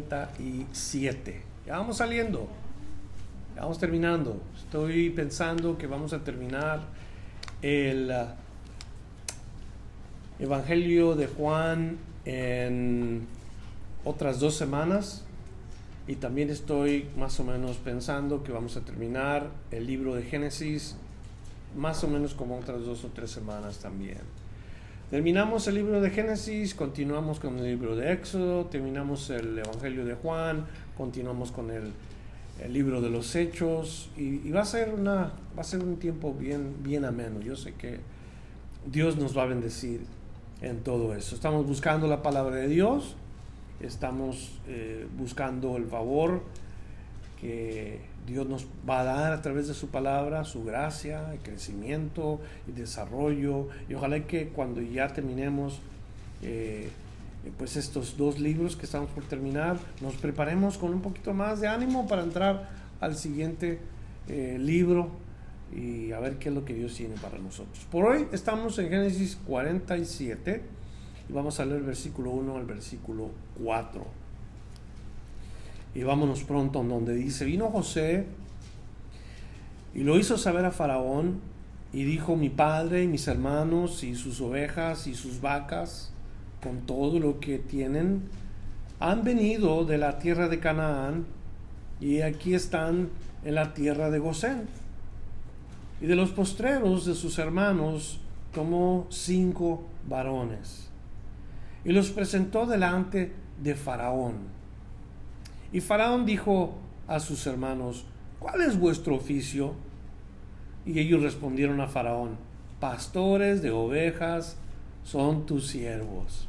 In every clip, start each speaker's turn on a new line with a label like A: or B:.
A: 47. Ya vamos saliendo. Ya vamos terminando. Estoy pensando que vamos a terminar el uh, Evangelio de Juan en otras dos semanas. Y también estoy más o menos pensando que vamos a terminar el libro de Génesis más o menos como otras dos o tres semanas también. Terminamos el libro de Génesis, continuamos con el libro de Éxodo, terminamos el Evangelio de Juan, continuamos con el, libro de los Hechos y, y, va, a ser una, va a ser un tiempo bien, bien ameno. Yo sé que Dios nos va a bendecir en todo eso. Estamos buscando la palabra de Dios, estamos eh, buscando el favor que Dios nos va a dar a través de su palabra, su gracia, el crecimiento y desarrollo. Y ojalá que cuando ya terminemos eh, pues estos dos libros que estamos por terminar, nos preparemos con un poquito más de ánimo para entrar al siguiente eh, libro y a ver qué es lo que Dios tiene para nosotros. Por hoy estamos en Génesis 47 y vamos a leer el versículo 1 al versículo 4. Y vámonos pronto donde dice, vino José y lo hizo saber a Faraón y dijo, mi padre y mis hermanos y sus ovejas y sus vacas, con todo lo que tienen, han venido de la tierra de Canaán y aquí están en la tierra de Gosén. Y de los postreros de sus hermanos tomó cinco varones y los presentó delante de Faraón y Faraón dijo a sus hermanos, ¿cuál es vuestro oficio? Y ellos respondieron a Faraón, pastores de ovejas son tus siervos.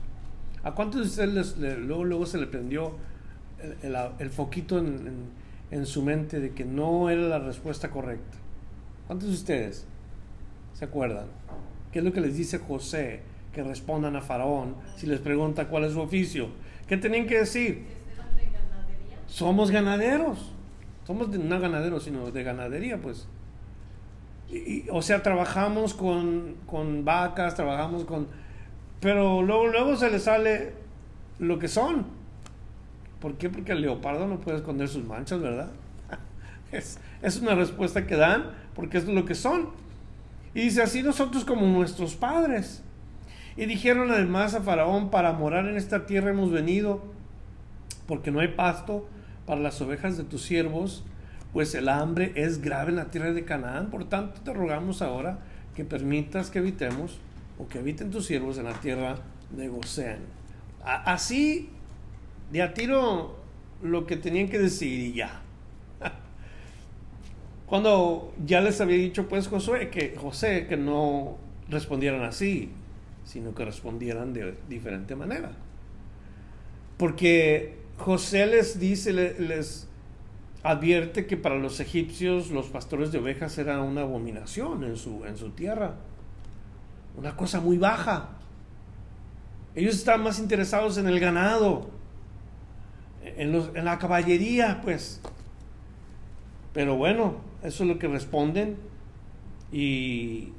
A: ¿A cuántos de ustedes luego, luego, se le prendió el, foquito en, en, su mente de que no era la respuesta correcta? ¿Cuántos de ustedes se acuerdan? ¿Qué es lo que les dice José? Que respondan a Faraón si les pregunta cuál es su oficio. ¿Qué tenían que decir? Somos ganaderos. Somos de, no ganaderos, sino de ganadería, pues. O sea, trabajamos con, con, vacas, trabajamos con... Pero luego, luego se le sale lo que son. ¿Por qué? Porque el leopardo no puede esconder sus manchas, ¿verdad? Es, es una respuesta que dan porque es lo que son. Y dice así nosotros como nuestros padres. Y dijeron además a Faraón, para morar en esta tierra hemos venido, porque no hay pasto para las ovejas de tus siervos, pues el hambre es grave en la tierra de Canaán. Por tanto, te rogamos ahora que permitas que habitemos o que habiten tus siervos en la tierra de Gosén. Así, de a tiro, lo que tenían que decir y ya. Cuando ya les había dicho, pues, Josué, que José, que no respondieran así, sino que respondieran de diferente manera. Porque José les dice, les advierte que para los egipcios los pastores de ovejas eran una abominación en su, en su tierra, una cosa muy baja. Ellos estaban más interesados en el ganado, en, en la caballería, pues. Pero bueno, eso es lo que responden y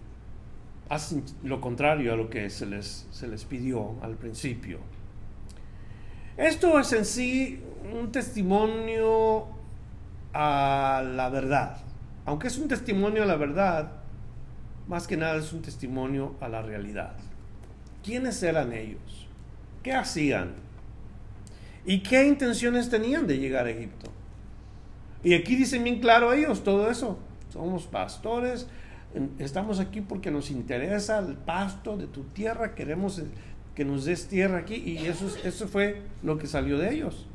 A: hacen lo contrario a lo que se les, se les pidió al principio. Esto es en sí un testimonio a la verdad. Aunque es un testimonio a la verdad, más que nada es un testimonio a la realidad. ¿Quiénes eran ellos? ¿Qué hacían? ¿Y qué intenciones tenían de llegar a Egipto? Y aquí dicen bien claro ellos todo eso. Somos pastores, estamos aquí porque nos interesa el pasto de tu tierra, queremos que nos des tierra aquí y eso, eso fue lo que salió de ellos.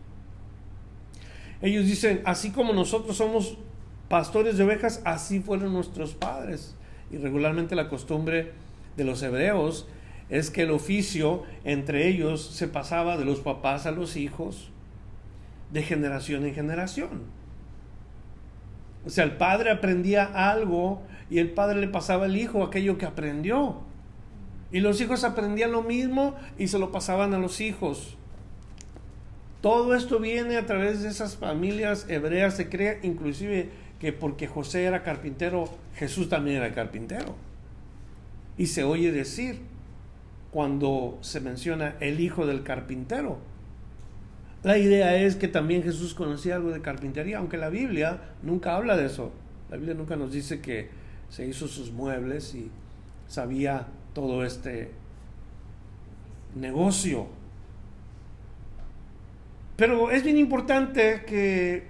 A: Ellos dicen, así como nosotros somos pastores de ovejas, así fueron nuestros padres. Y regularmente la costumbre de los hebreos es que el oficio entre ellos se pasaba de los papás a los hijos, de generación en generación. O sea, el padre aprendía algo y el padre le pasaba al hijo aquello que aprendió. Y los hijos aprendían lo mismo y se lo pasaban a los hijos. Todo esto viene a través de esas familias hebreas. Se cree inclusive que porque José era carpintero, Jesús también era carpintero. Y se oye decir cuando se menciona el hijo del carpintero. La idea es que también Jesús conocía algo de carpintería, aunque la Biblia nunca habla de eso. La Biblia nunca nos dice que se hizo sus muebles y sabía todo este negocio. Pero es bien importante que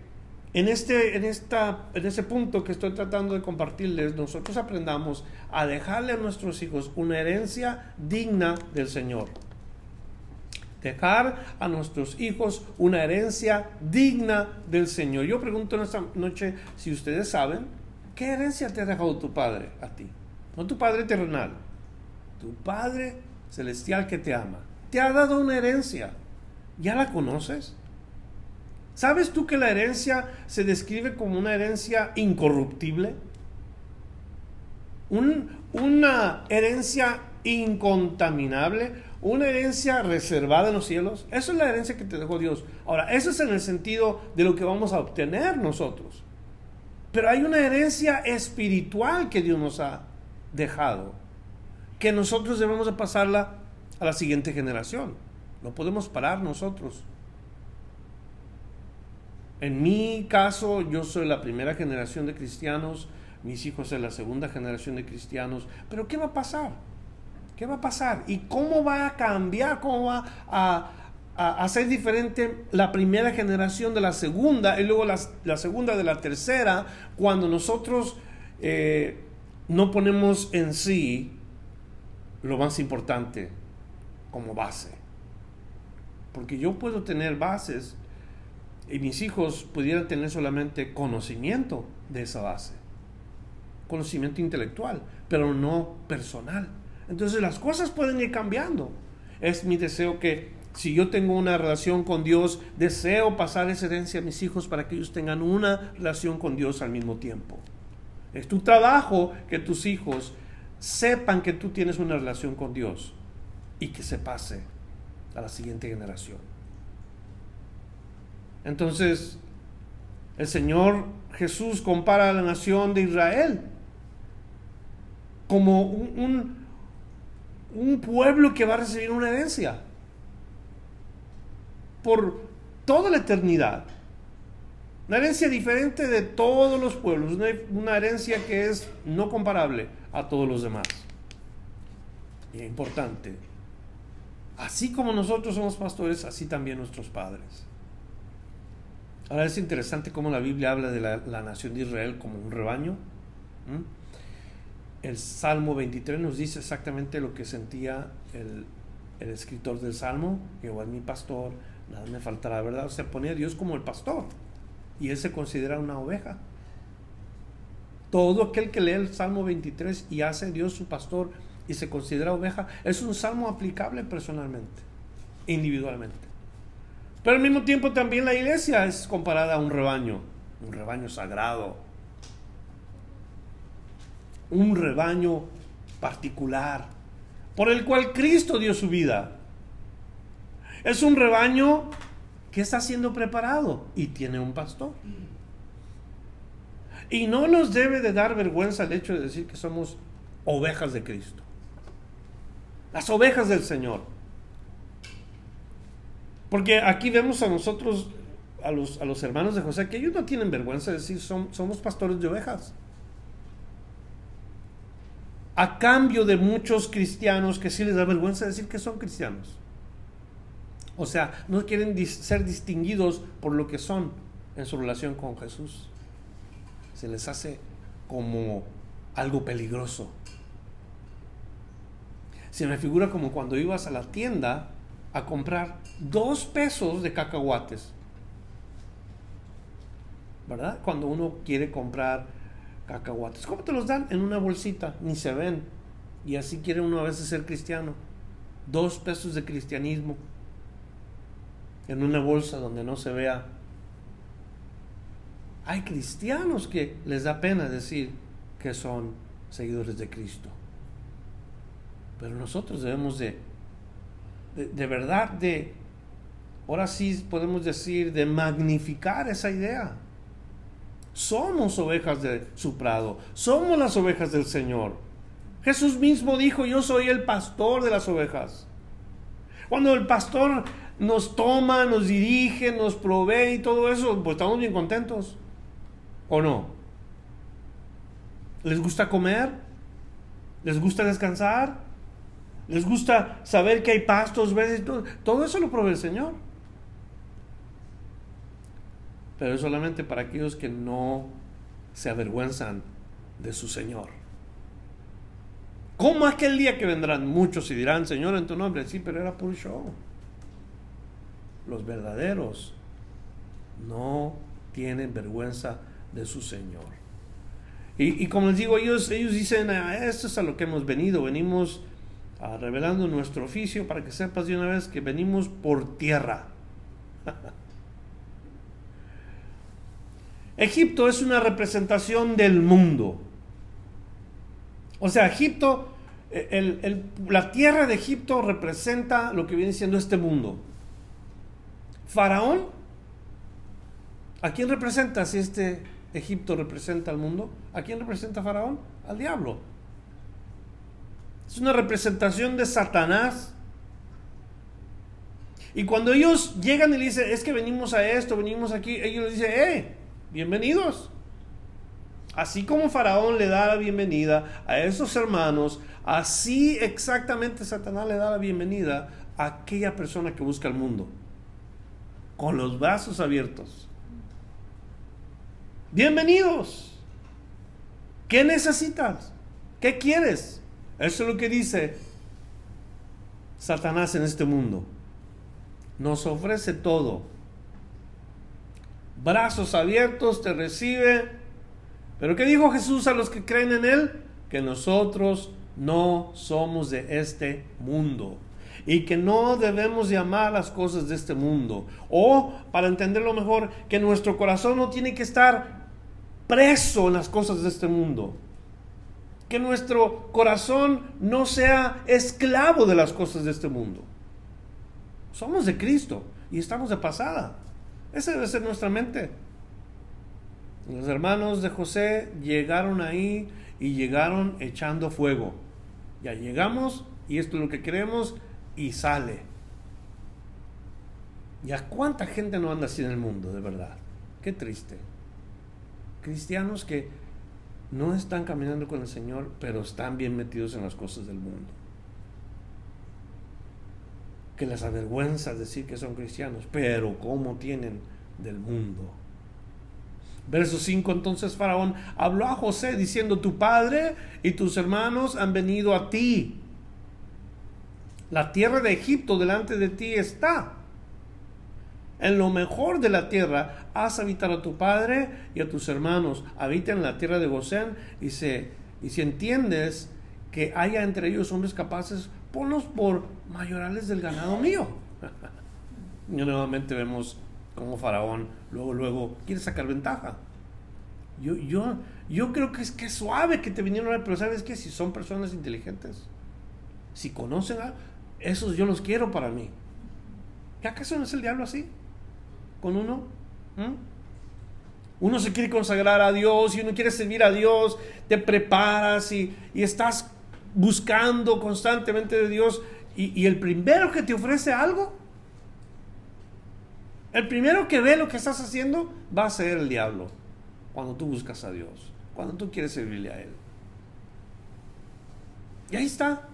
A: en este, en, esta, en ese punto que estoy tratando de compartirles, nosotros aprendamos a dejarle a nuestros hijos una herencia digna del Señor. Dejar a nuestros hijos una herencia digna del Señor. Yo pregunto en esta noche si ustedes saben qué herencia te ha dejado tu Padre a ti. No tu Padre terrenal, tu Padre celestial que te ama. Te ha dado una herencia. ¿Ya la conoces? ¿Sabes tú que la herencia se describe como una herencia incorruptible? una herencia incontaminable, una herencia reservada en los cielos. Eso es la herencia que te dejó Dios. Ahora, eso es en el sentido de lo que vamos a obtener nosotros. Pero hay una herencia espiritual que Dios nos ha dejado, que nosotros debemos de pasarla a la siguiente generación. No podemos parar nosotros. En mi caso, yo soy la primera generación de cristianos, mis hijos son la segunda generación de cristianos, pero ¿qué va a pasar? ¿Qué va a pasar? ¿Y cómo va a cambiar? ¿Cómo va a, a, ser diferente la primera generación de la segunda y luego la, segunda de la tercera cuando nosotros eh, no ponemos en sí lo más importante como base? Porque yo puedo tener bases y mis hijos pudieran tener solamente conocimiento de esa base, conocimiento intelectual, pero no personal. Entonces las cosas pueden ir cambiando. Es mi deseo que si yo tengo una relación con Dios, deseo pasar esa herencia a mis hijos para que ellos tengan una relación con Dios al mismo tiempo. Es tu trabajo que tus hijos sepan que tú tienes una relación con Dios y que se pase a la siguiente generación. Entonces, el Señor Jesús compara a la nación de Israel como un, un, pueblo que va a recibir una herencia por toda la eternidad. Una herencia diferente de todos los pueblos, una, una herencia que es no comparable a todos los demás. Y es importante. Así como nosotros somos pastores, así también nuestros padres. Ahora es interesante cómo la Biblia habla de la, nación de Israel como un rebaño. El Salmo 23 nos dice exactamente lo que sentía el, escritor del Salmo, Jehová es mi pastor, nada me faltará, ¿verdad? O sea, pone a Dios como el pastor y él se considera una oveja. Todo aquel que lee el Salmo 23 y hace Dios su pastor y se considera oveja, es un salmo aplicable personalmente, individualmente. Pero al mismo tiempo también la iglesia es comparada a un rebaño, un rebaño sagrado, un rebaño particular, por el cual Cristo dio su vida. Es un rebaño que está siendo preparado y tiene un pastor. Y no nos debe de dar vergüenza el hecho de decir que somos ovejas de Cristo. Las ovejas del Señor. Porque aquí vemos a nosotros, a los, a los hermanos de José, que ellos no tienen vergüenza de decir, somos pastores de ovejas. A cambio de muchos cristianos que sí les da vergüenza decir que son cristianos. O sea, no quieren ser distinguidos por lo que son en su relación con Jesús. Se les hace como algo peligroso. Se me figura como cuando ibas a la tienda a comprar dos pesos de cacahuates. ¿Verdad? Cuando uno quiere comprar cacahuates. ¿Cómo te los dan? En una bolsita, ni se ven. Y así quiere uno a veces ser cristiano. dos pesos de cristianismo en una bolsa donde no se vea. Hay cristianos que les da pena decir que son seguidores de Cristo. Pero nosotros debemos de, de, verdad, de, ahora sí podemos decir, de magnificar esa idea. Somos ovejas de su prado, somos las ovejas del Señor. Jesús mismo dijo, yo soy el pastor de las ovejas. Cuando el pastor nos toma, nos dirige, nos provee y todo eso, pues estamos bien contentos. ¿O no? ¿Les gusta comer? ¿Les gusta descansar? ¿Les gusta saber que hay pastos verdes? Todo, eso lo provee el Señor. Pero es solamente para aquellos que no se avergüenzan de su Señor. ¿Cómo aquel día que vendrán muchos y dirán, Señor, en tu nombre? Sí, pero era puro show. Los verdaderos no tienen vergüenza de su Señor. Y, como les digo, ellos, ellos dicen, ah, esto es a lo que hemos venido, venimos revelando nuestro oficio para que sepas de una vez que venimos por tierra. Egipto es una representación del mundo. O sea, Egipto, eh, la tierra de Egipto representa lo que viene siendo este mundo. Faraón, ¿a quién representa si este Egipto representa al mundo? ¿A quién representa Faraón? Al diablo. Es una representación de Satanás. Y cuando ellos llegan y le dicen, es que venimos a esto, venimos aquí, ellos le dicen, eh, bienvenidos. Así como Faraón le da la bienvenida a esos hermanos, así exactamente Satanás le da la bienvenida a aquella persona que busca el mundo, con los brazos abiertos. Bienvenidos. ¿Qué necesitas? ¿Qué quieres? Eso es lo que dice Satanás en este mundo. Nos ofrece todo. Brazos abiertos, te recibe pero ¿qué dijo Jesús a los que creen en Él? Que nosotros no somos de este mundo y que no debemos llamar las cosas de este mundo. O, para entenderlo mejor, que nuestro corazón no tiene que estar preso en las cosas de este mundo. Que nuestro corazón no sea esclavo de las cosas de este mundo. Somos de Cristo y estamos de pasada. Esa debe ser nuestra mente. Los hermanos de José llegaron ahí y llegaron echando fuego. Ya llegamos y esto es lo que queremos y sale. ¿Ya cuánta gente no anda así en el mundo, de verdad? Qué triste. Cristianos que no están caminando con el Señor, pero están bien metidos en las cosas del mundo. Que les avergüenza decir que son cristianos, pero ¿cómo tienen del mundo? Verso 5, entonces Faraón habló a José diciendo, tu padre y tus hermanos han venido a ti. La tierra de Egipto delante de ti está. En lo mejor de la tierra haz habitar a tu padre y a tus hermanos. Habita en la tierra de Gosén y, se, y si entiendes que haya entre ellos hombres capaces, ponlos por mayorales del ganado mío. y nuevamente vemos como Faraón luego, luego quiere sacar ventaja. Yo, yo, yo creo que es que suave que te vinieron a ver, pero sabes que si son personas inteligentes, si conocen a esos yo los quiero para mí. ¿Qué acaso no es el diablo así? Con uno. ¿Mm? Uno se quiere consagrar a Dios y uno quiere servir a Dios, te preparas y, estás buscando constantemente de Dios y, y el primero que te ofrece algo el primero que ve lo que estás haciendo va a ser el diablo cuando tú buscas a Dios, cuando tú quieres servirle a Él. Y ahí está.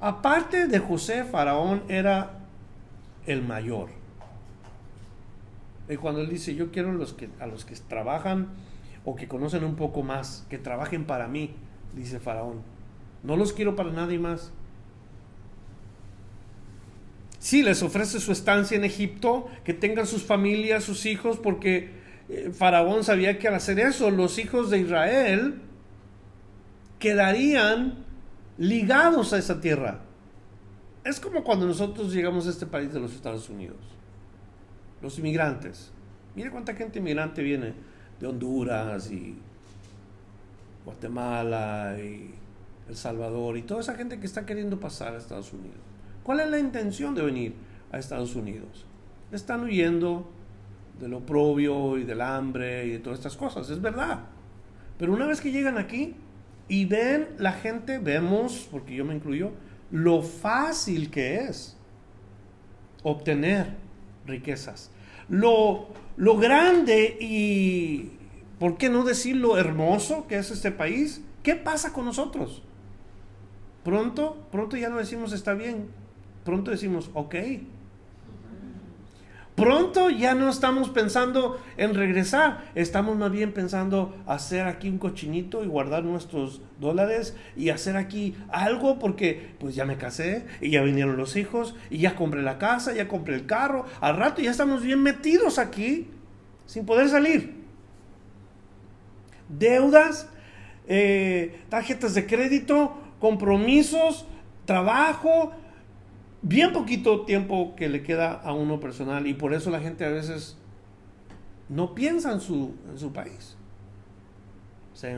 A: Aparte de José, Faraón era el mayor. Y cuando él dice, yo quiero a los que trabajan o que conocen un poco más, que trabajen para mí, dice Faraón. No los quiero para nadie más. Sí, les ofrece su estancia en Egipto, que tengan sus familias, sus hijos, porque eh, Faraón sabía que al hacer eso, los hijos de Israel quedarían ligados a esa tierra. es como cuando nosotros llegamos a este país de los Estados Unidos. Los inmigrantes. Mire cuánta gente inmigrante viene de Honduras y Guatemala y El Salvador y toda esa gente que está queriendo pasar a Estados Unidos. ¿Cuál es la intención de venir a Estados Unidos? Están huyendo del oprobio y del hambre y de todas estas cosas, es verdad. Pero una vez que llegan aquí y ven la gente, vemos, porque yo me incluyo, lo fácil que es obtener riquezas. Lo, lo grande y, ¿por qué no decir lo hermoso que es este país? ¿Qué pasa con nosotros? Pronto, pronto ya no decimos está bien, pronto decimos ok. Pronto ya no estamos pensando en regresar, estamos más bien pensando hacer aquí un cochinito y guardar nuestros dólares y hacer aquí algo porque pues ya me casé y ya vinieron los hijos y ya compré la casa, ya compré el carro, al rato ya estamos bien metidos aquí sin poder salir. Deudas, eh, tarjetas de crédito, compromisos, trabajo, bien poquito tiempo que le queda a uno personal y por eso la gente a veces no piensa en su, en su país. Se,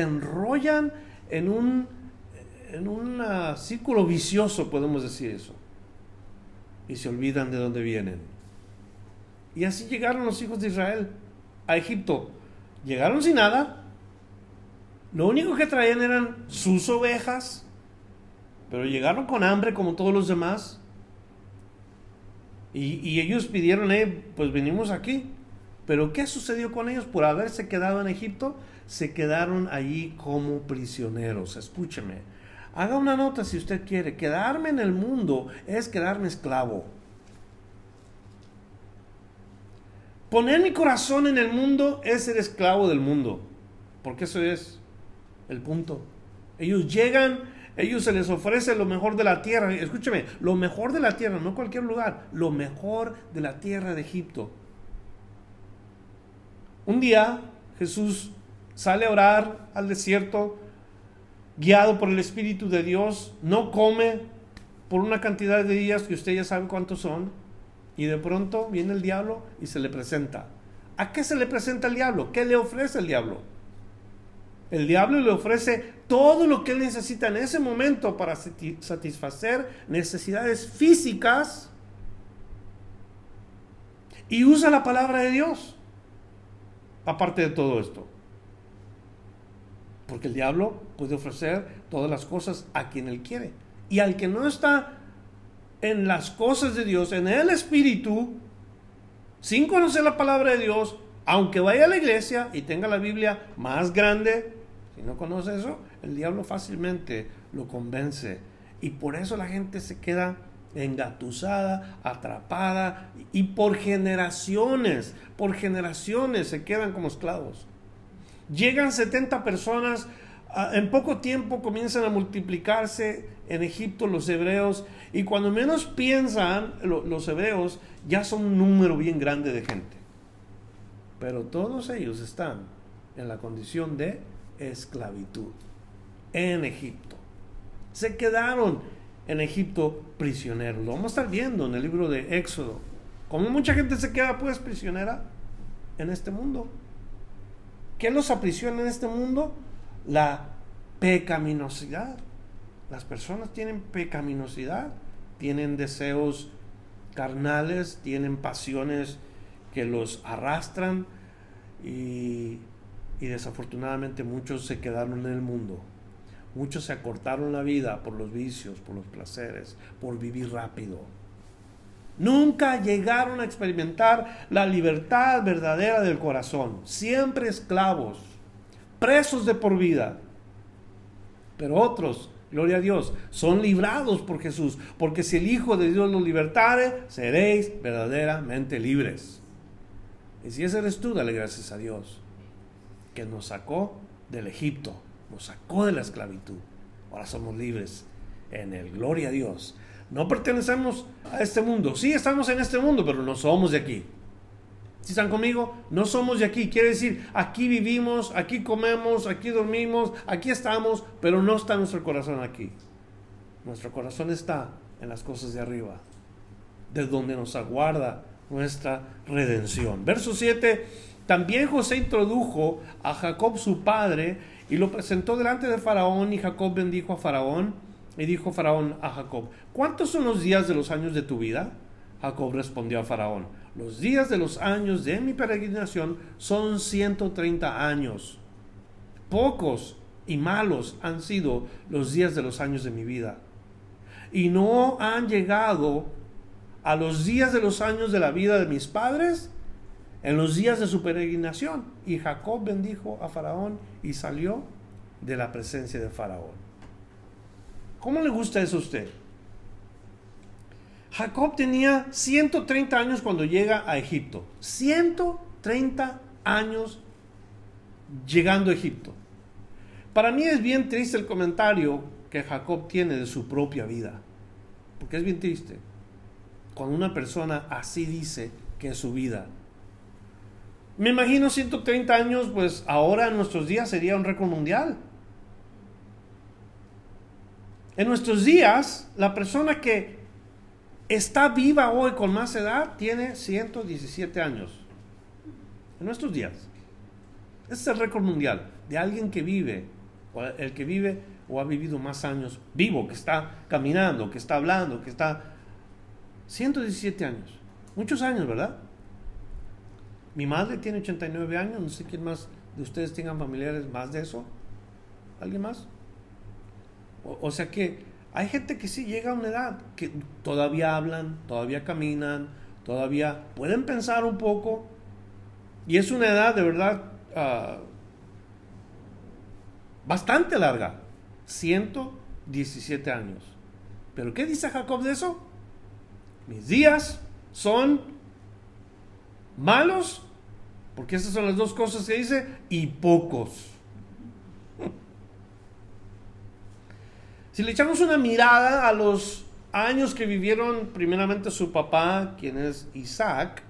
A: enrollan en un, en un círculo vicioso, podemos decir eso. Y se olvidan de dónde vienen. Y así llegaron los hijos de Israel a Egipto. Llegaron sin nada. Lo único que traían eran sus ovejas, pero llegaron con hambre como todos los demás. Y, ellos pidieron, eh, pues venimos aquí. Pero ¿qué sucedió con ellos? Por haberse quedado en Egipto, se quedaron allí como prisioneros. Escúcheme. Haga una nota si usted quiere. Quedarme en el mundo es quedarme esclavo. Poner mi corazón en el mundo es ser esclavo del mundo. Porque eso es el punto. Ellos llegan ellos se les ofrece lo mejor de la tierra. Escúcheme, lo mejor de la tierra, no cualquier lugar, lo mejor de la tierra de Egipto. Un día Jesús sale a orar al desierto, guiado por el Espíritu de Dios, no come por una cantidad de días que usted ya sabe cuántos son, y de pronto viene el diablo y se le presenta. ¿A qué se le presenta el diablo? ¿Qué le ofrece el diablo? El diablo le ofrece todo lo que él necesita en ese momento para satisfacer necesidades físicas y usa la palabra de Dios, aparte de todo esto. Porque el diablo puede ofrecer todas las cosas a quien él quiere. Y al que no está en las cosas de Dios, en el Espíritu, sin conocer la palabra de Dios, aunque vaya a la iglesia y tenga la Biblia más grande, no conoce eso, el diablo fácilmente lo convence. Y por eso la gente se queda engatusada, atrapada, y por generaciones, por generaciones se quedan como esclavos. Llegan 70 personas, ah, en poco tiempo comienzan a multiplicarse en Egipto los hebreos, y cuando menos piensan los hebreos, ya son un número bien grande de gente. Pero todos ellos están en la condición de esclavitud en Egipto. Se quedaron en Egipto prisioneros. Lo vamos a estar viendo en el libro de Éxodo. Como mucha gente se queda pues prisionera en este mundo. ¿Qué los aprisiona en este mundo? La pecaminosidad. Las personas tienen pecaminosidad, tienen deseos carnales, tienen pasiones que los arrastran y y desafortunadamente muchos se quedaron en el mundo. Muchos se acortaron la vida por los vicios, por los placeres, por vivir rápido. Nunca llegaron a experimentar la libertad verdadera del corazón. Siempre esclavos, presos de por vida. Pero otros, gloria a Dios, son librados por Jesús. Porque si el Hijo de Dios los libertare, seréis verdaderamente libres. Y si ese eres tú, dale gracias a Dios que nos sacó del Egipto, nos sacó de la esclavitud. Ahora somos libres en el gloria a Dios. No pertenecemos a este mundo. Sí estamos en este mundo, pero no somos de aquí. Si están conmigo, no somos de aquí. Quiere decir, aquí vivimos, aquí comemos, aquí dormimos, aquí estamos, pero no está nuestro corazón aquí. Nuestro corazón está en las cosas de arriba, de donde nos aguarda nuestra redención. Verso 7, también José introdujo a Jacob su padre y lo presentó delante de Faraón y Jacob bendijo a Faraón y dijo Faraón a Jacob, ¿cuántos son los días de los años de tu vida? Jacob respondió a Faraón, los días de los años de mi peregrinación son 130 años. Pocos y malos han sido los días de los años de mi vida. Y no han llegado a los días de los años de la vida de mis padres en los días de su peregrinación. Y Jacob bendijo a Faraón y salió de la presencia de Faraón. ¿Cómo le gusta eso a usted? Jacob tenía 130 años cuando llega a Egipto. 130 años llegando a Egipto. Para mí es bien triste el comentario que Jacob tiene de su propia vida. Porque es bien triste. Cuando una persona así dice que es su vida. Me imagino 130 años, pues ahora en nuestros días sería un récord mundial. En nuestros días, la persona que está viva hoy con más edad tiene 117 años. En nuestros días. Ese es el récord mundial de alguien que vive, o el que vive o ha vivido más años vivo, que está caminando, que está hablando, que está... 117 años. Muchos años, ¿verdad? Mi madre tiene 89 años, no sé quién más de ustedes tengan familiares más de eso. ¿Alguien más? o sea que hay gente que sí llega a una edad que todavía hablan, todavía caminan, todavía pueden pensar un poco. Y es una edad de verdad ah, bastante larga, 117 años. Pero ¿qué dice Jacob de eso? Mis días son malos, porque esas son las dos cosas que dice, y pocos. Si le echamos una mirada a los años que vivieron primeramente su papá, quien es Isaac,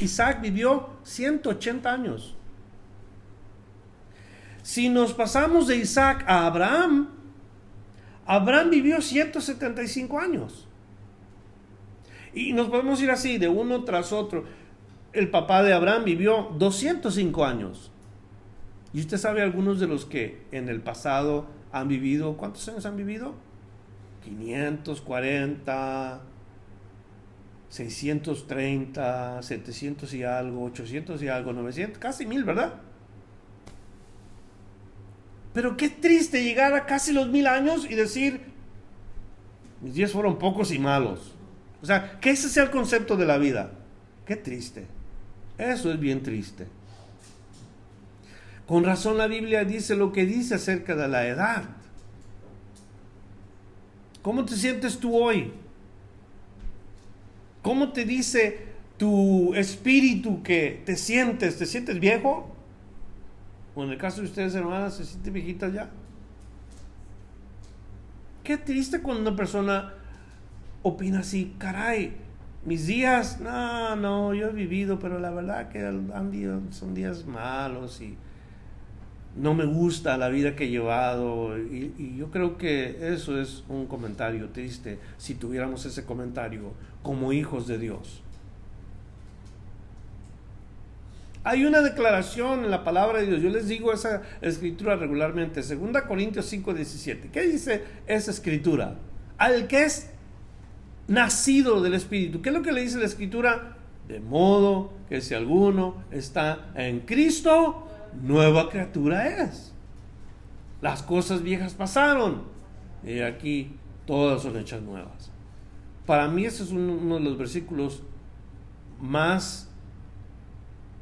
A: Isaac vivió 180 años. Si nos pasamos de Isaac a Abraham, Abraham vivió 175 años. Y nos podemos ir así, de uno tras otro. El papá de Abraham vivió 205 años. Y usted sabe algunos de los que en el pasado han vivido, ¿cuántos años han vivido? 540, 630, 700 y algo, 800 y algo, 900, casi mil, ¿verdad? Pero qué triste llegar a casi los mil años y decir, mis días fueron pocos y malos. O sea, que ese sea el concepto de la vida. Qué triste. Eso es bien triste. Con razón la Biblia dice lo que dice acerca de la edad. ¿Cómo te sientes tú hoy? ¿Cómo te dice tu espíritu que te sientes? ¿Te sientes viejo? O en el caso de ustedes, hermanas, ¿se siente viejita ya? Qué triste cuando una persona opina así, caray, mis días, no, no, yo he vivido, pero la verdad que son días malos y no me gusta la vida que he llevado y, yo creo que eso es un comentario triste si tuviéramos ese comentario como hijos de Dios. Hay una declaración en la palabra de Dios, yo les digo esa escritura regularmente, 2 Corintios 5, 17. ¿Qué dice esa escritura? Al que es nacido del Espíritu. ¿Qué es lo que le dice la escritura? De modo que si alguno está en Cristo, nueva criatura es. Las cosas viejas pasaron y aquí todas son hechas nuevas. Para mí ese es uno de los versículos más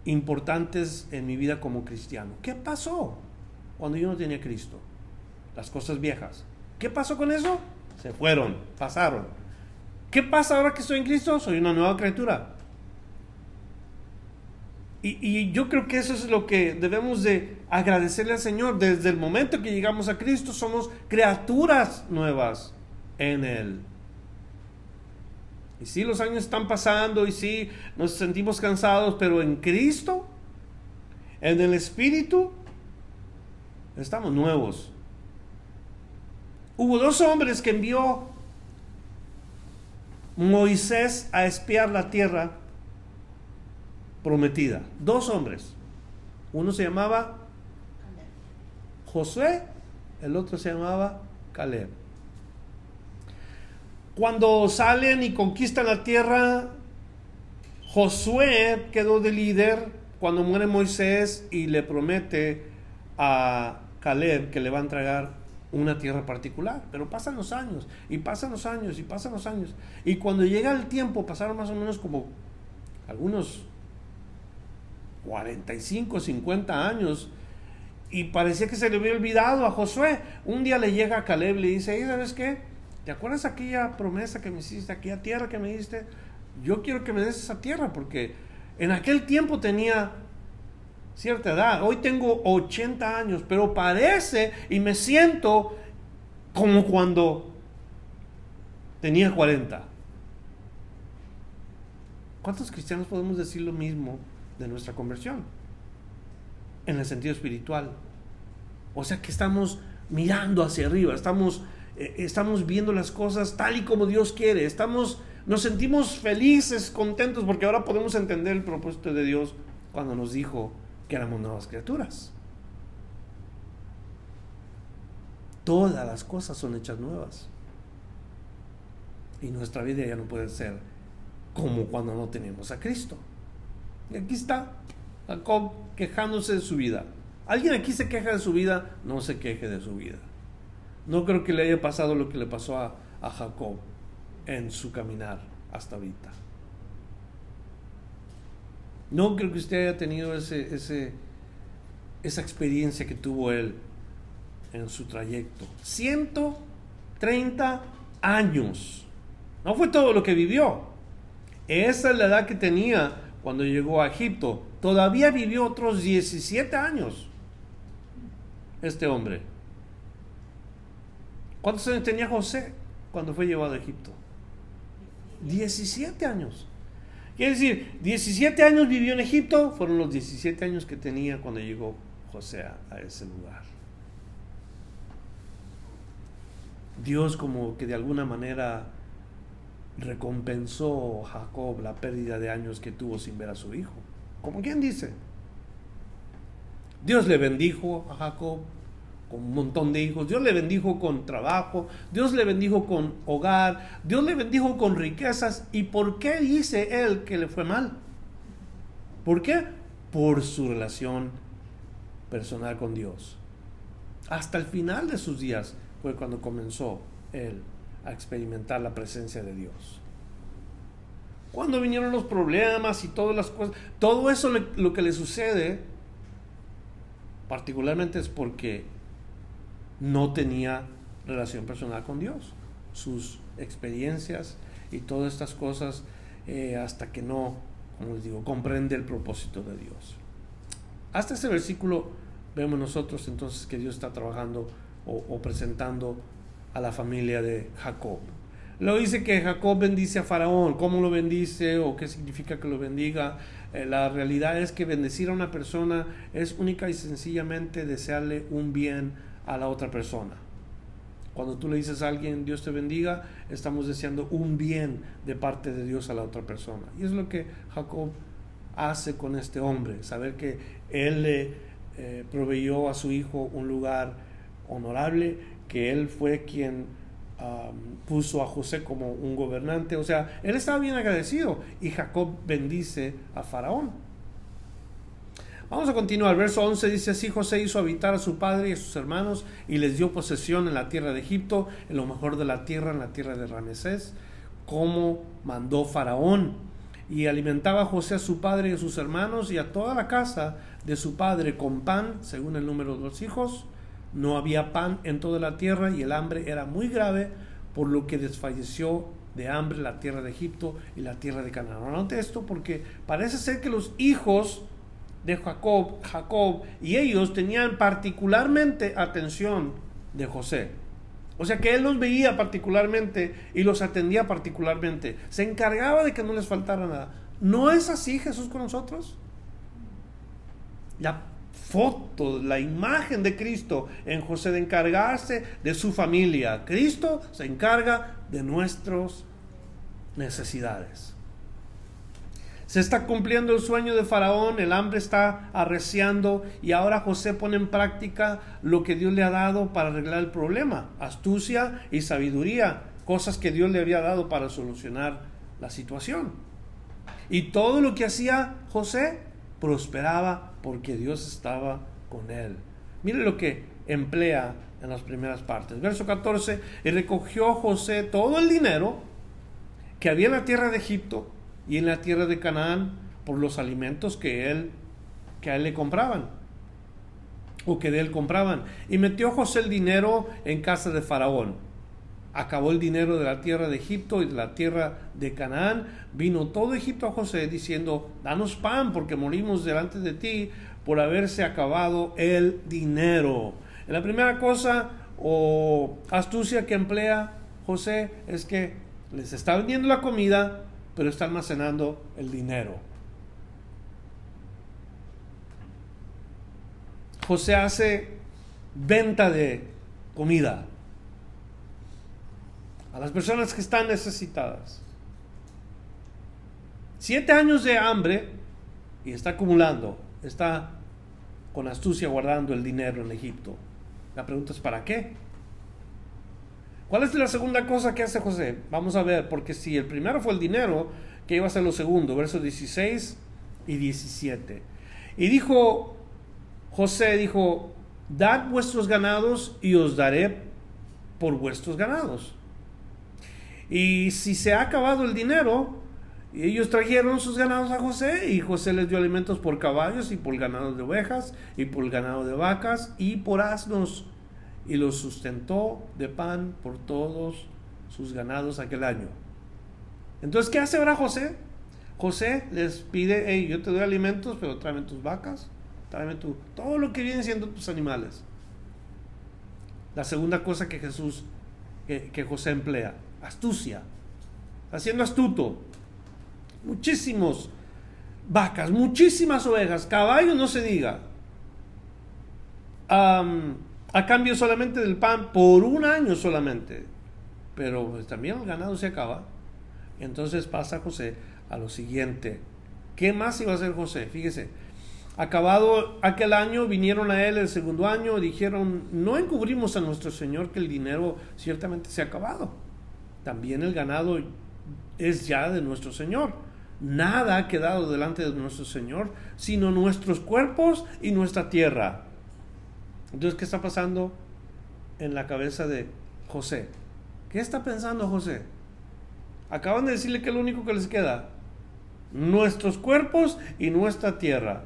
A: importantes en mi vida como cristiano. ¿Qué pasó cuando yo no tenía Cristo? Las cosas viejas. ¿Qué pasó con eso? Se fueron, pasaron. ¿Qué pasa ahora que estoy en Cristo? Soy una nueva criatura. Y, yo creo que eso es lo que debemos de agradecerle al Señor. Desde el momento que llegamos a Cristo somos criaturas nuevas en Él. Y sí, los años están pasando y sí, nos sentimos cansados, pero en Cristo, en el Espíritu, estamos nuevos. Hubo dos hombres que envió Moisés a espiar la tierra prometida. Dos hombres. Uno se llamaba Josué, el otro se llamaba Caleb. Cuando salen y conquistan la tierra, Josué quedó de líder cuando muere Moisés y le promete a Caleb que le va a entregar una tierra particular. Pero pasan los años, y pasan los años, y pasan los años. Y cuando llega el tiempo, pasaron más o menos como algunos 45, 50 años, y parecía que se le había olvidado a Josué. Un día le llega a Caleb y le dice, ¿sabes qué? ¿Te acuerdas aquella promesa que me hiciste, aquella tierra que me diste? Yo quiero que me des esa tierra porque en aquel tiempo tenía cierta edad. Hoy tengo 80 años, pero parece y me siento como cuando tenía 40. ¿Cuántos cristianos podemos decir lo mismo de nuestra conversión? En el sentido espiritual. O sea que estamos mirando hacia arriba, estamos, eh, estamos viendo las cosas tal y como Dios quiere, estamos, nos sentimos felices, contentos, porque ahora podemos entender el propósito de Dios cuando nos dijo que éramos nuevas criaturas. Todas las cosas son hechas nuevas. Y nuestra vida ya no puede ser como cuando no tenemos a Cristo. Y aquí está Jacob quejándose de su vida. ¿Alguien aquí se queja de su vida? No se queje de su vida. No creo que le haya pasado lo que le pasó a, a Jacob en su caminar hasta ahorita. No creo que usted haya tenido ese, esa experiencia que tuvo él en su trayecto. 130 años. No fue todo lo que vivió. Esa es la edad que tenía cuando llegó a Egipto. Todavía vivió otros 17 años este hombre. ¿Cuántos años tenía José cuando fue llevado a Egipto? 17 años. Quiere decir, 17 años vivió en Egipto, fueron los 17 años que tenía cuando llegó José a, ese lugar. Dios como que de alguna manera recompensó a Jacob la pérdida de años que tuvo sin ver a su hijo. Como quien dice, Dios le bendijo a Jacob con un montón de hijos, Dios le bendijo con trabajo, Dios le bendijo con hogar, Dios le bendijo con riquezas. ¿Y por qué dice él que le fue mal? ¿Por qué? Por su relación personal con Dios. Hasta el final de sus días fue cuando comenzó él a experimentar la presencia de Dios. Cuando vinieron los problemas y todas las cosas, todo eso lo que le sucede, particularmente es porque no tenía relación personal con Dios. Sus experiencias y todas estas cosas eh, hasta que no, como les digo, comprende el propósito de Dios. Hasta este versículo vemos nosotros entonces que Dios está trabajando o, presentando a la familia de Jacob. Luego dice que Jacob bendice a Faraón. ¿Cómo lo bendice o qué significa que lo bendiga? Eh, la realidad es que bendecir a una persona es única y sencillamente desearle un bien a la otra persona. Cuando tú le dices a alguien Dios te bendiga, estamos deseando un bien de parte de Dios a la otra persona. Y es lo que Jacob hace con este hombre, saber que él le eh, proveyó a su hijo un lugar honorable, que él fue quien puso a José como un gobernante. O sea, él estaba bien agradecido y Jacob bendice a Faraón. Vamos a continuar. Verso 11 dice así, José hizo habitar a su padre y a sus hermanos y les dio posesión en la tierra de Egipto, en lo mejor de la tierra, en la tierra de Ramesés, como mandó Faraón. Y alimentaba a José a su padre y a sus hermanos y a toda la casa de su padre con pan, según el número de los hijos. No había pan en toda la tierra y el hambre era muy grave, por lo que desfalleció de hambre la tierra de Egipto y la tierra de Canaán. Anote esto porque parece ser que los hijos de Jacob, Jacob y ellos tenían particularmente atención de José. O sea que él los veía particularmente y los atendía particularmente. Se encargaba de que no les faltara nada. ¿No es así Jesús con nosotros? La foto, la imagen de Cristo en José de encargarse de su familia. Cristo se encarga de nuestras necesidades. Se está cumpliendo el sueño de Faraón, el hambre está arreciando y ahora José pone en práctica lo que Dios le ha dado para arreglar el problema, astucia y sabiduría, cosas que Dios le había dado para solucionar la situación. Y todo lo que hacía José prosperaba porque Dios estaba con él. Mire lo que emplea en las primeras partes. Verso 14, y recogió José todo el dinero que había en la tierra de Egipto y en la tierra de Canaán por los alimentos que él que a él le compraban o que de él compraban. Y metió José el dinero en casa de Faraón. Acabó el dinero de la tierra de Egipto y de la tierra de Canaán. Vino todo Egipto a José diciendo danos pan porque morimos delante de ti por haberse acabado el dinero la primera cosa o astucia que emplea José es que les está vendiendo la comida pero está almacenando el dinero. José hace venta de comida a las personas que están necesitadas. Siete años de hambre y está acumulando, está con astucia guardando el dinero en Egipto. La pregunta es ¿para qué? ¿Cuál es la segunda cosa que hace José? Vamos a ver, porque si el primero fue el dinero, ¿qué iba a ser lo segundo? Versos 16 y 17. Y dijo José, dijo, dad vuestros ganados y os daré por vuestros ganados. Y si se ha acabado el dinero, ellos trajeron sus ganados a José y José les dio alimentos por caballos y por ganado de ovejas y por ganado de vacas y por asnos y los sustentó de pan por todos sus ganados aquel año. Entonces, ¿qué hace ahora José? José les pide, hey, yo te doy alimentos, pero tráeme tus vacas, tráeme tu, todo lo que vienen siendo tus animales. La segunda cosa que Jesús, que, que José emplea, astucia, haciendo astuto. Muchísimos vacas, muchísimas ovejas, caballos no se diga a cambio solamente del pan por un año solamente. Pero pues, también el ganado se acaba. Entonces pasa José a lo siguiente. ¿Qué más iba a hacer José? Fíjese. Acabado aquel año, vinieron a él el segundo año dijeron, no encubrimos a nuestro Señor que el dinero ciertamente se ha acabado. También el ganado es ya de nuestro Señor. Nada ha quedado delante de nuestro Señor, sino nuestros cuerpos y nuestra tierra. Entonces, ¿qué está pasando en la cabeza de José? ¿Qué está pensando José? Acaban de decirle que es lo único que les queda. Nuestros cuerpos y nuestra tierra.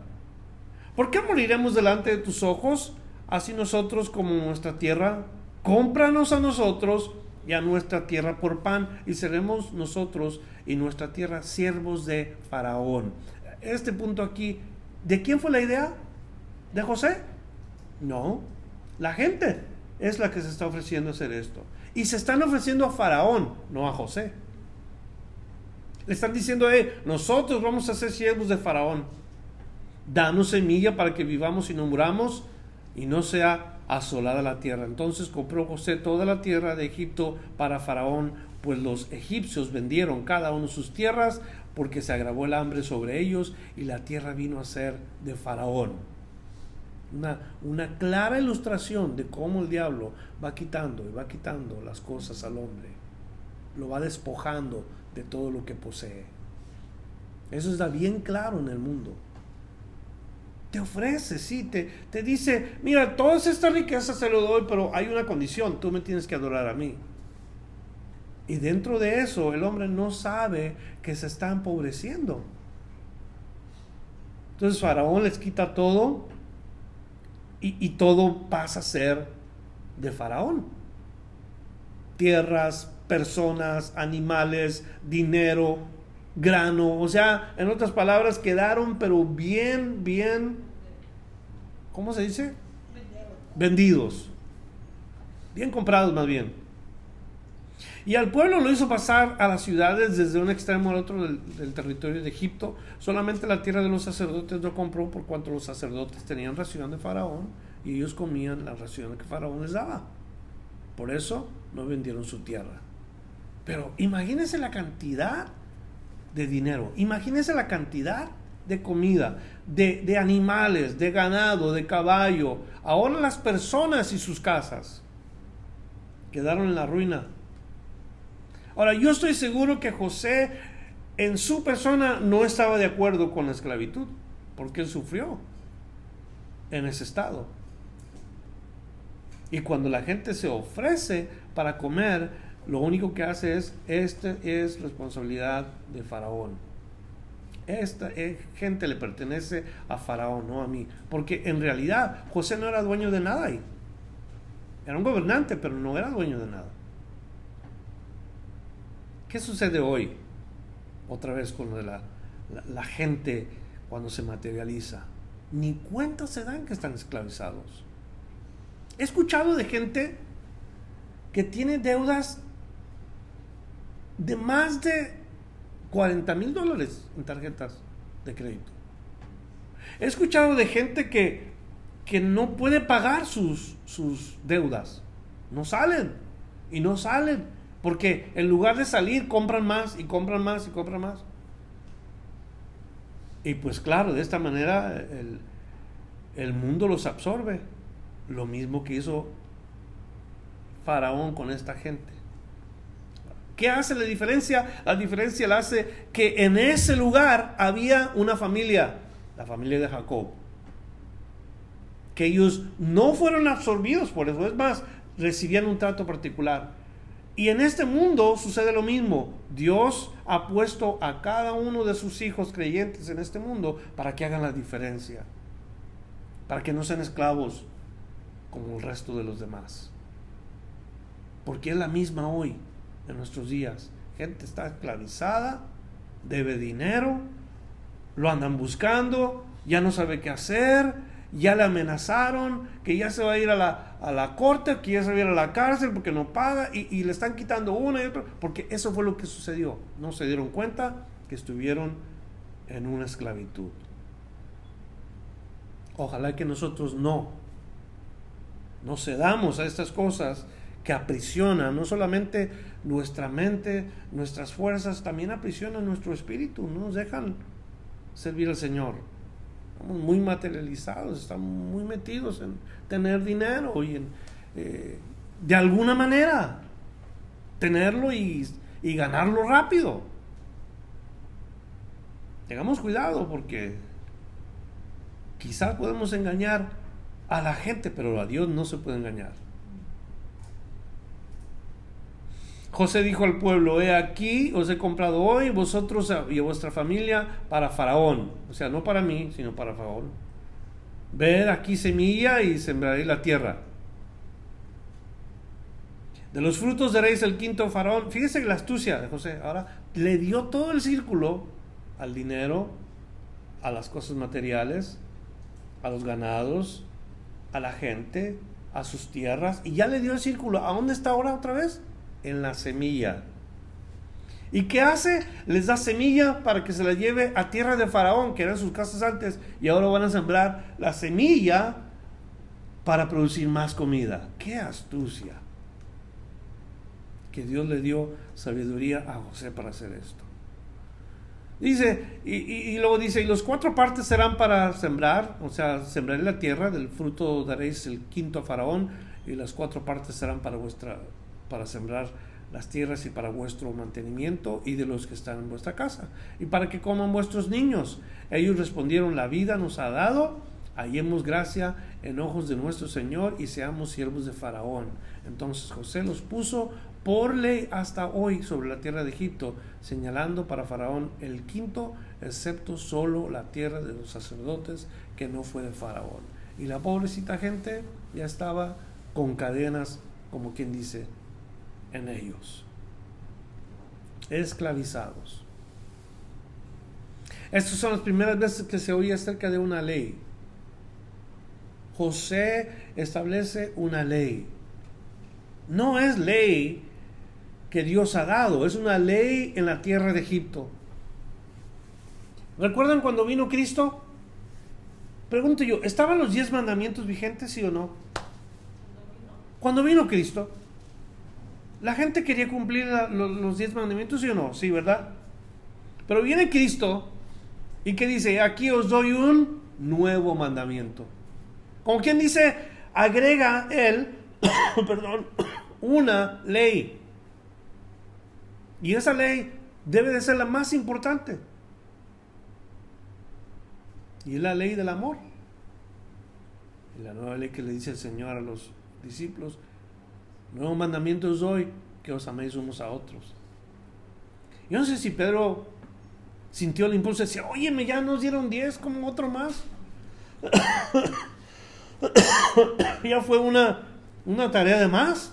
A: ¿Por qué moriremos delante de tus ojos? Así nosotros como nuestra tierra. Cómpranos a nosotros y a nuestra tierra por pan y seremos nosotros y nuestra tierra siervos de Faraón. Este punto aquí, ¿de quién fue la idea? ¿De José? No, la gente es la que se está ofreciendo hacer esto. Y se están ofreciendo a Faraón, no a José. Le están diciendo, eh, nosotros vamos a ser siervos de Faraón. Danos semilla para que vivamos y no muramos y no sea asolada la tierra. Entonces compró José toda la tierra de Egipto para Faraón, pues los egipcios vendieron cada uno sus tierras porque se agravó el hambre sobre ellos y la tierra vino a ser de Faraón una, clara ilustración de cómo el diablo va quitando y va quitando las cosas al hombre. Lo va despojando de todo lo que posee. Eso está bien claro en el mundo. Te ofrece, sí, te, te dice, mira, todas estas riquezas se lo doy, pero hay una condición, tú me tienes que adorar a mí. Y dentro de eso el hombre no sabe que se está empobreciendo. Entonces Faraón les quita todo y, todo pasa a ser de Faraón. Tierras, personas, animales, dinero, grano. O sea, en otras palabras, quedaron pero bien, bien, ¿cómo se dice? Vendidos. Bien comprados más bien. Y al pueblo lo hizo pasar a las ciudades desde un extremo al otro del, territorio de Egipto. Solamente la tierra de los sacerdotes lo compró por cuanto los sacerdotes tenían ración de Faraón y ellos comían la ración que Faraón les daba. Por eso no vendieron su tierra. Pero imagínense la cantidad de dinero, imagínense la cantidad de comida, de animales, de ganado, de caballo. Ahora las personas y sus casas quedaron en la ruina Ahora, yo estoy seguro que José en su persona no estaba de acuerdo con la esclavitud, porque él sufrió en ese estado. Y cuando la gente se ofrece para comer, lo único que hace es, esta es responsabilidad de Faraón. Esta eh, gente le pertenece a Faraón, no a mí. Porque en realidad José no era dueño de nada ahí. Era un gobernante, pero no era dueño de nada. ¿Qué sucede hoy? Otra vez con lo de la, gente cuando se materializa. Ni cuenta se dan que están esclavizados. He escuchado de gente que tiene deudas de más de 40 mil dólares en tarjetas de crédito. He escuchado de gente que, que no puede pagar sus, sus deudas. No salen. Y no salen. Porque en lugar de salir, compran más y compran más y compran más. Y pues claro, de esta manera el, el mundo los absorbe. Lo mismo que hizo Faraón con esta gente. ¿Qué hace la diferencia? La diferencia la hace que en ese lugar había una familia, la familia de Jacob. Que ellos no fueron absorbidos por eso. Es más, recibían un trato particular. Y en este mundo sucede lo mismo. Dios ha puesto a cada uno de sus hijos creyentes en este mundo para que hagan la diferencia. Para que no sean esclavos como el resto de los demás. Porque es la misma hoy, en nuestros días. Gente está esclavizada, debe dinero, lo andan buscando, ya no sabe qué hacer, ya le amenazaron que ya se va a ir a la, a la corte, que ya se va a ir a la cárcel porque no paga y, le están quitando una y otra, porque eso fue lo que sucedió. No se dieron cuenta que estuvieron en una esclavitud. Ojalá que nosotros no, no cedamos a estas cosas que aprisionan no solamente nuestra mente, nuestras fuerzas, también aprisionan nuestro espíritu, no nos dejan servir al Señor. Muy materializados, estamos muy metidos en tener dinero y en, eh, de alguna manera, tenerlo y, y ganarlo rápido. Tengamos cuidado porque quizás podemos engañar a la gente, pero a Dios no se puede engañar. José dijo al pueblo, he aquí, os he comprado hoy vosotros y vuestra familia para Faraón. O sea, no para mí, sino para Faraón. Ved aquí semilla y sembraré la tierra. De los frutos daréis el quinto faraón. Fíjese la astucia de José. Ahora le dio todo el círculo al dinero, a las cosas materiales, a los ganados, a la gente, a sus tierras. Y ya le dio el círculo. ¿A dónde está ahora otra vez? En la semilla. ¿Y qué hace? Les da semilla para que se la lleve a tierra de Faraón, que eran sus casas antes, y ahora van a sembrar la semilla para producir más comida. ¡Qué astucia! Que Dios le dio sabiduría a José para hacer esto. Dice, y, luego dice, y los cuatro partes serán para sembrar, o sea, sembraré la tierra, del fruto daréis el quinto a Faraón, y las cuatro partes serán para vuestra para sembrar las tierras y para vuestro mantenimiento y de los que están en vuestra casa, y para que coman vuestros niños. Ellos respondieron, la vida nos ha dado, hallemos gracia en ojos de nuestro Señor y seamos siervos de Faraón. Entonces José los puso por ley hasta hoy sobre la tierra de Egipto, señalando para Faraón el quinto, excepto solo la tierra de los sacerdotes, que no fue de Faraón. Y la pobrecita gente ya estaba con cadenas, como quien dice, en ellos, esclavizados. Estas son las primeras veces que se oye acerca de una ley. José establece una ley. No es ley que Dios ha dado, es una ley en la tierra de Egipto. ¿Recuerdan cuando vino Cristo? Pregunto yo, ¿estaban los diez mandamientos vigentes, sí o no? Cuando vino Cristo, la gente quería cumplir los diez mandamientos, sí o no, sí, ¿verdad? Pero viene Cristo y que dice, aquí os doy un nuevo mandamiento. Como quien dice, agrega él, perdón, una ley. Y esa ley debe de ser la más importante. Y es la ley del amor. La nueva ley que le dice el Señor a los discípulos, nuevo mandamiento os doy, que os améis unos a otros. Yo no sé si Pedro sintió el impulso de decir, oye, ya nos dieron 10 como otro más. ya fue una, una tarea de más.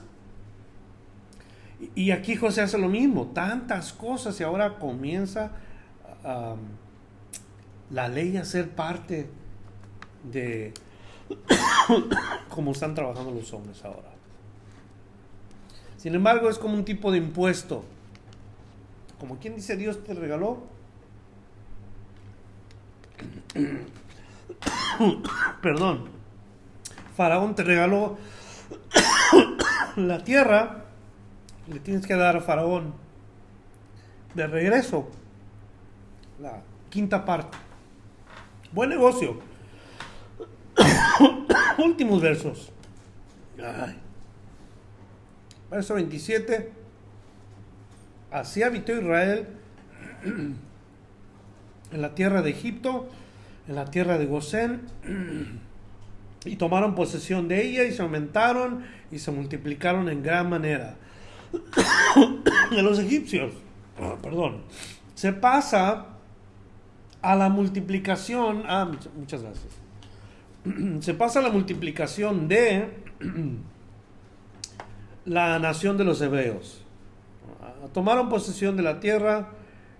A: Y aquí José hace lo mismo, tantas cosas y ahora comienza la ley a ser parte de cómo están trabajando los hombres ahora. Sin embargo, es como un tipo de impuesto. Como quien dice Dios te regaló. Perdón. Faraón te regaló la tierra. Le tienes que dar a Faraón de regreso la quinta parte. Buen negocio. Últimos versos. Verso 27. Así habitó Israel en la tierra de Egipto, en la tierra de Gosén, y tomaron posesión de ella y se aumentaron y se multiplicaron en gran manera. de los egipcios, perdón, se pasa a la multiplicación, ah, muchas gracias, se pasa a la multiplicación de la nación de los hebreos. Tomaron posesión de la tierra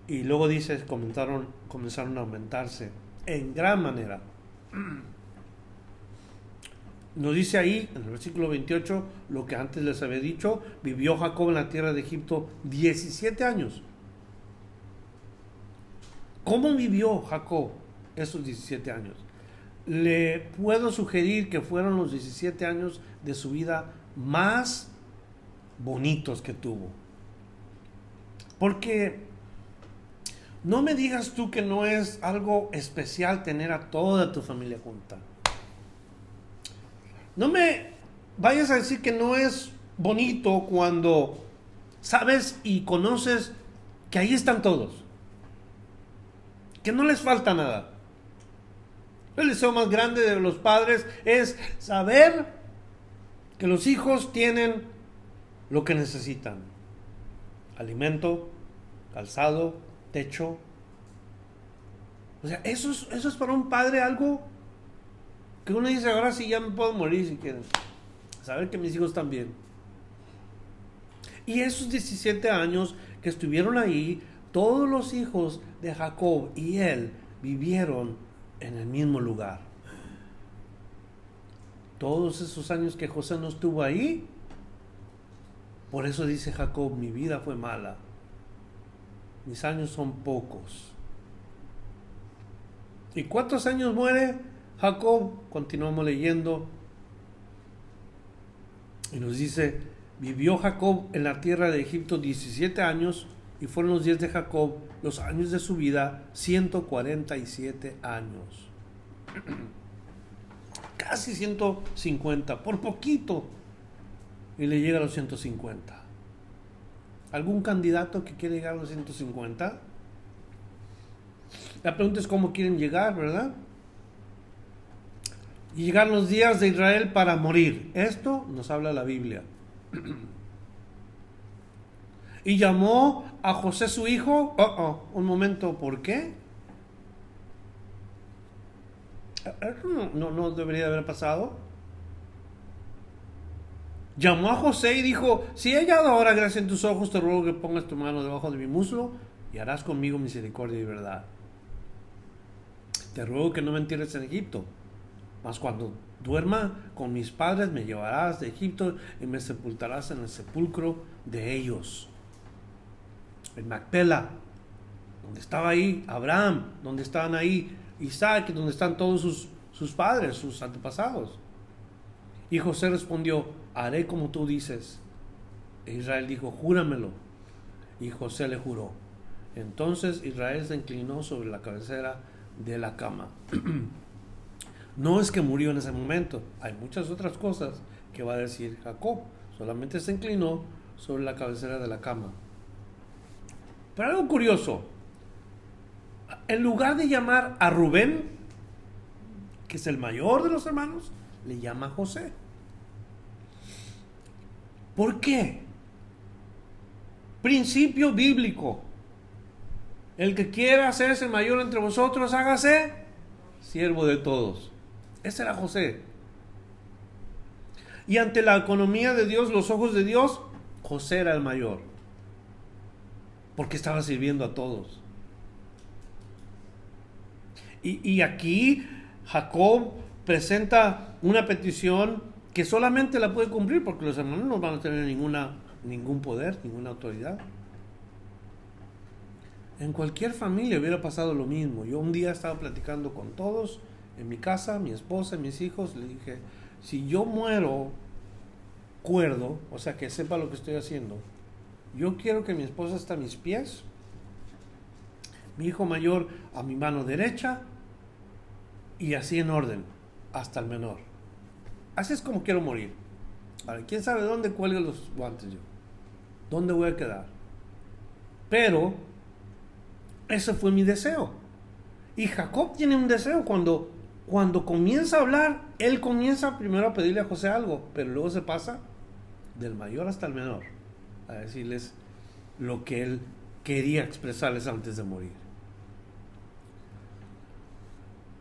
A: y luego dice, comenzaron, comenzaron a aumentarse en gran manera. Nos dice ahí, en el versículo 28, lo que antes les había dicho, vivió Jacob en la tierra de Egipto 17 años. ¿Cómo vivió Jacob esos 17 años? Le puedo sugerir que fueron los 17 años de su vida más bonitos que tuvo. Porque no me digas tú que no es algo especial tener a toda tu familia junta. No me vayas a decir que no es bonito cuando sabes y conoces que ahí están todos que no les falta nada. El deseo más grande de los padres es saber que los hijos tienen lo que necesitan. Alimento, calzado, techo. O sea, eso es, eso es para un padre algo que uno dice, ahora sí ya me puedo morir si quieren. Saber que mis hijos están bien. Y esos 17 años que estuvieron ahí, todos los hijos de Jacob y él vivieron en el mismo lugar. Todos esos años que José no estuvo ahí, por eso dice Jacob, mi vida fue mala, mis años son pocos. ¿Y cuántos años muere Jacob? Continuamos leyendo. Y nos dice, vivió Jacob en la tierra de Egipto 17 años y fueron los días de Jacob, los años de su vida, 147 años. Casi 150, por poquito. Y le llega a los 150. ¿Algún candidato que quiere llegar a los 150? La pregunta es cómo quieren llegar, ¿verdad? Llegar los días de Israel para morir. Esto nos habla la Biblia. y llamó a José su hijo. Oh, oh, un momento, ¿por qué? No, no, debería haber pasado. Llamó a José y dijo, si he hallado ahora gracia en tus ojos, te ruego que pongas tu mano debajo de mi muslo y harás conmigo misericordia y verdad. Te ruego que no me entierres en Egipto, mas cuando duerma con mis padres me llevarás de Egipto y me sepultarás en el sepulcro de ellos. en Macpela, donde estaba ahí Abraham, donde estaban ahí Isaac, donde están todos sus, sus padres, sus antepasados. Y José respondió, haré como tú dices. Israel dijo, júramelo. Y José le juró. Entonces Israel se inclinó sobre la cabecera de la cama. no es que murió en ese momento, hay muchas otras cosas que va a decir Jacob. Solamente se inclinó sobre la cabecera de la cama. Pero algo curioso, en lugar de llamar a Rubén, que es el mayor de los hermanos, le llama a José. ¿Por qué? Principio bíblico. El que quiera hacerse mayor entre vosotros, hágase siervo de todos. Ese era José. Y ante la economía de Dios, los ojos de Dios, José era el mayor. Porque estaba sirviendo a todos. Y, aquí Jacob presenta una petición que solamente la puede cumplir porque los hermanos no van a tener ninguna, ningún poder, ninguna autoridad. En cualquier familia hubiera pasado lo mismo. Yo un día estaba platicando con todos en mi casa, mi esposa, mis hijos, le dije, si yo muero cuerdo, o sea, que sepa lo que estoy haciendo, yo quiero que mi esposa esté a mis pies, mi hijo mayor a mi mano derecha y así en orden, hasta el menor. Así es como quiero morir. ¿quién sabe dónde cuelgo los guantes yo? ¿Dónde voy a quedar? Pero ese fue mi deseo. Y Jacob tiene un deseo cuando cuando comienza a hablar, él comienza primero a pedirle a José algo, pero luego se pasa del mayor hasta el menor a decirles lo que él quería expresarles antes de morir.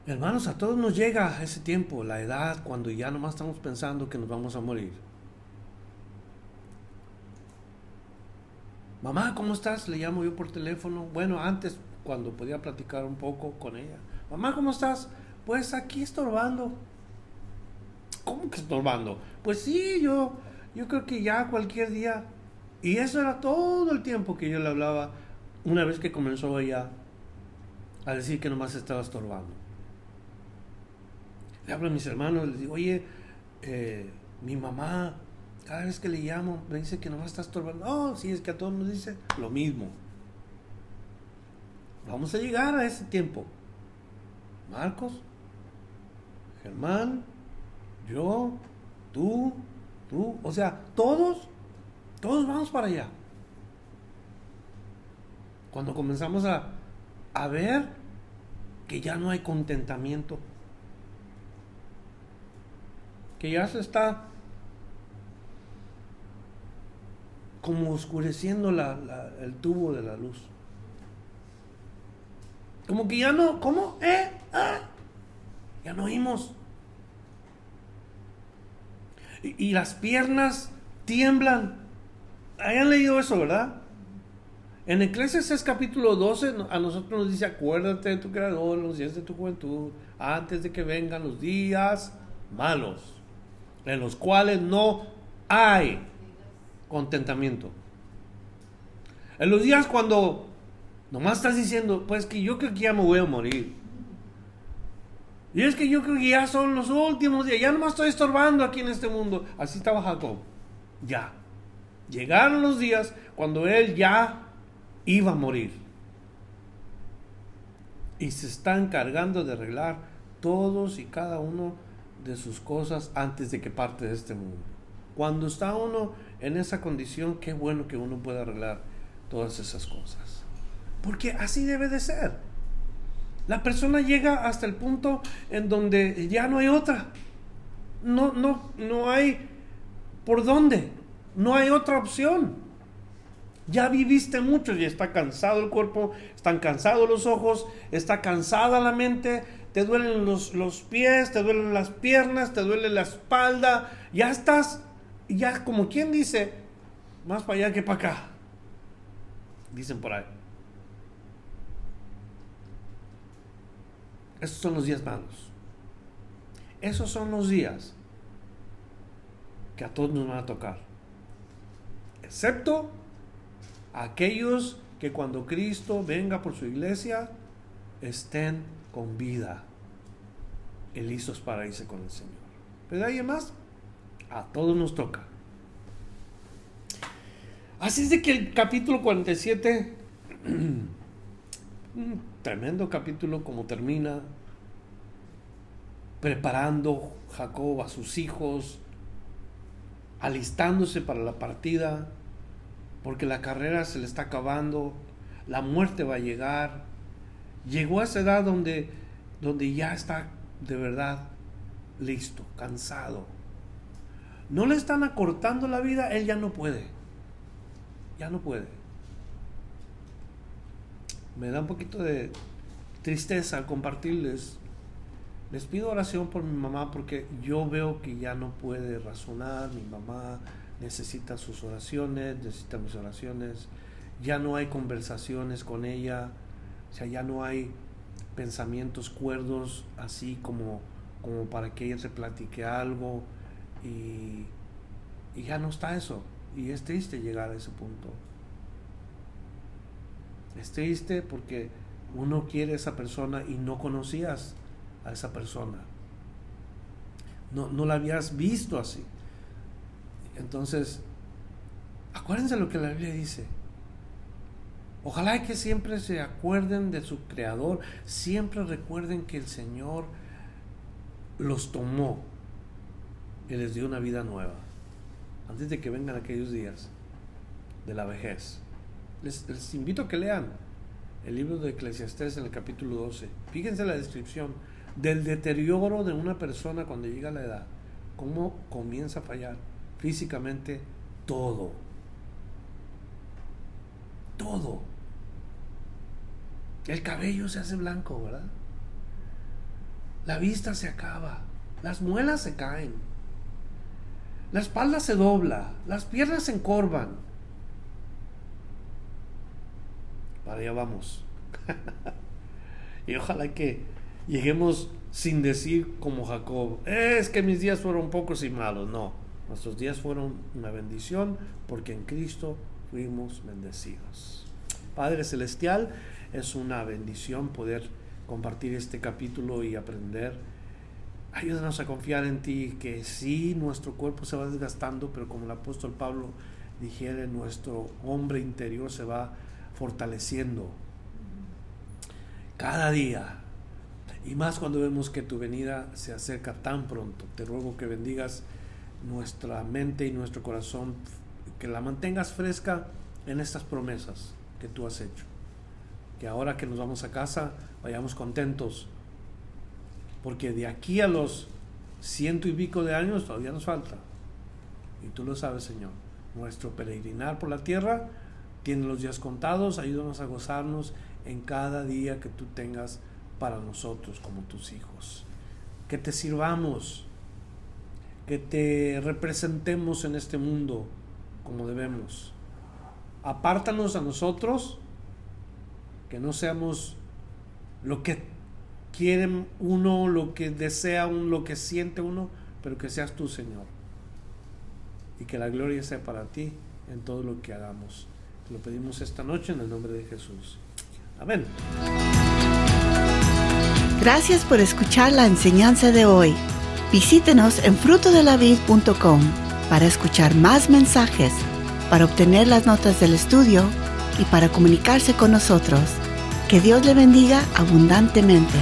A: Hermanos, a todos nos llega ese tiempo, la edad, cuando ya nomás estamos pensando que nos vamos a morir. Mamá, ¿cómo estás? Le llamo yo por teléfono. Bueno, antes, cuando podía platicar un poco con ella. Mamá, ¿cómo estás? Pues aquí estorbando. ¿Cómo que estorbando? Pues sí, yo, yo creo que ya cualquier día. Y eso era todo el tiempo que yo le hablaba una vez que comenzó ella a decir que nomás estaba estorbando le hablo a mis hermanos, les digo, oye, eh, mi mamá, cada vez que le llamo, me dice que nomás está estorbando. No, si es que a todos nos dice lo mismo. Vamos a llegar a ese tiempo. Marcos, Germán, yo, tú, tú, o sea, todos, todos vamos para allá. Cuando comenzamos a, a ver que ya no hay contentamiento que ya se está como oscureciendo el tubo de la luz. Como que ya no, ¿cómo? ¿Eh? ¿Ah? Ya no oímos. Y, y, las piernas tiemblan. Hayan leído eso, ¿verdad? En Eclesiastes capítulo 12 a nosotros nos dice, acuérdate de tu creador los días de tu juventud, antes de que vengan los días malos en los cuales no hay contentamiento. En los días cuando nomás estás diciendo, pues que yo creo que ya me voy a morir. Y es que yo creo que ya son los últimos días, ya nomás estoy estorbando aquí en este mundo. Así estaba Jacob. Ya. Llegaron los días cuando él ya iba a morir. Y se está encargando de arreglar todos y cada uno de sus cosas antes de que parte de este mundo. Cuando está uno en esa condición, qué bueno que uno pueda arreglar todas esas cosas. Porque así debe de ser. La persona llega hasta el punto en donde ya no hay otra. No, no, no hay por dónde. No hay otra opción. Ya viviste mucho y está cansado el cuerpo, están cansados los ojos, está cansada la mente, te duelen los, los pies, te duelen las piernas, te duele la espalda, ya estás, ya como quien dice, más para allá que para acá. Dicen por ahí. Esos son los días malos. Esos son los días que a todos nos van a tocar. Excepto aquellos que cuando Cristo venga por su iglesia, estén con vida y listos para irse con el Señor. Pero ahí más, a todos nos toca. Así es de que el capítulo 47, un tremendo capítulo como termina, preparando Jacob a sus hijos, alistándose para la partida, porque la carrera se le está acabando, la muerte va a llegar. Llegó a esa edad donde, donde ya está de verdad listo, cansado. No le están acortando la vida, él ya no puede. Ya no puede. Me da un poquito de tristeza compartirles. Les pido oración por mi mamá porque yo veo que ya no puede razonar. Mi mamá necesita sus oraciones, necesita mis oraciones. Ya no hay conversaciones con ella. O sea, ya no hay pensamientos cuerdos así como, como para que ella se platique algo. Y, y ya no está eso. Y es triste llegar a ese punto. Es triste porque uno quiere a esa persona y no conocías a esa persona. No, no la habías visto así. Entonces, acuérdense lo que la Biblia dice. Ojalá que siempre se acuerden de su creador, siempre recuerden que el Señor los tomó y les dio una vida nueva antes de que vengan aquellos días de la vejez. Les, invito a que lean el libro de Eclesiastés en el capítulo 12. Fíjense la descripción del deterioro de una persona cuando llega a la edad. Cómo comienza a fallar físicamente todo. Todo. El cabello se hace blanco, ¿verdad? La vista se acaba. Las muelas se caen la espalda se dobla, las piernas se encorvan. Para allá vamos. y ojalá que lleguemos sin decir como Jacob, es que mis días fueron pocos y malos. No, nuestros días fueron una bendición porque en Cristo fuimos bendecidos. Padre Celestial, es una bendición poder compartir este capítulo y aprender Ayúdanos a confiar en ti, que sí, nuestro cuerpo se va desgastando, pero como el apóstol Pablo dijera, nuestro hombre interior se va fortaleciendo cada día. Y más cuando vemos que tu venida se acerca tan pronto. Te ruego que bendigas nuestra mente y nuestro corazón, que la mantengas fresca en estas promesas que tú has hecho. Que ahora que nos vamos a casa vayamos contentos porque de aquí a los ciento y pico de años todavía nos falta. Y tú lo sabes, Señor. Nuestro peregrinar por la tierra tiene los días contados. Ayúdanos a gozarnos en cada día que tú tengas para nosotros como tus hijos. Que te sirvamos, que te representemos en este mundo como debemos. Apártanos a nosotros, que no seamos lo que quieren uno, lo que desea uno, lo que siente uno, pero que seas tú, Señor. Y que la gloria sea para ti en todo lo que hagamos. Te lo pedimos esta noche en el nombre de Jesús. Amén.
B: Gracias por escuchar la enseñanza de hoy. Visítenos en frutodelavid.com para escuchar más mensajes, para obtener las notas del estudio y para comunicarse con nosotros. Que Dios le bendiga abundantemente.